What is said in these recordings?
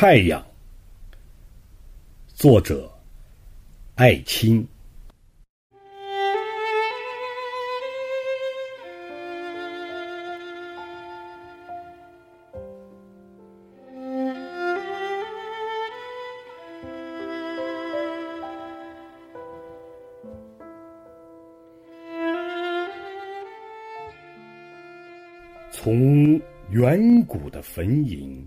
太阳，作者艾青。从远古的坟茔。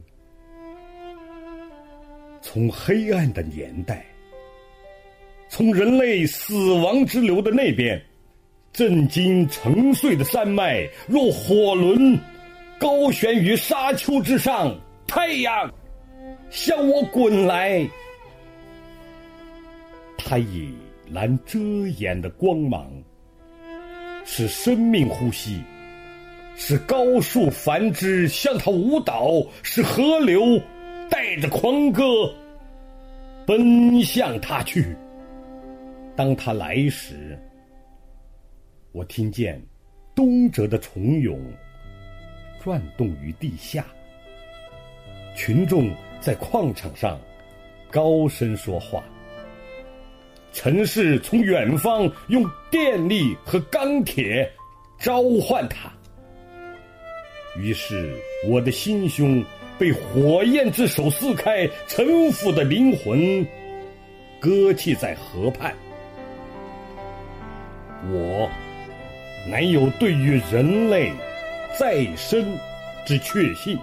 从黑暗的年代，从人类死亡之流的那边，震惊沉睡的山脉，若火轮，高悬于沙丘之上。太阳，向我滚来！它以蓝遮掩的光芒，使生命呼吸，使高树繁枝向它舞蹈，使河流带着狂歌。奔向他去。当他来时，我听见东哲的虫蛹转动于地下。群众在矿场上高声说话。城市从远方用电力和钢铁召唤他。于是我的心胸。被火焰之手撕开，沉浮的灵魂搁弃在河畔。我难有对于人类再生之确信。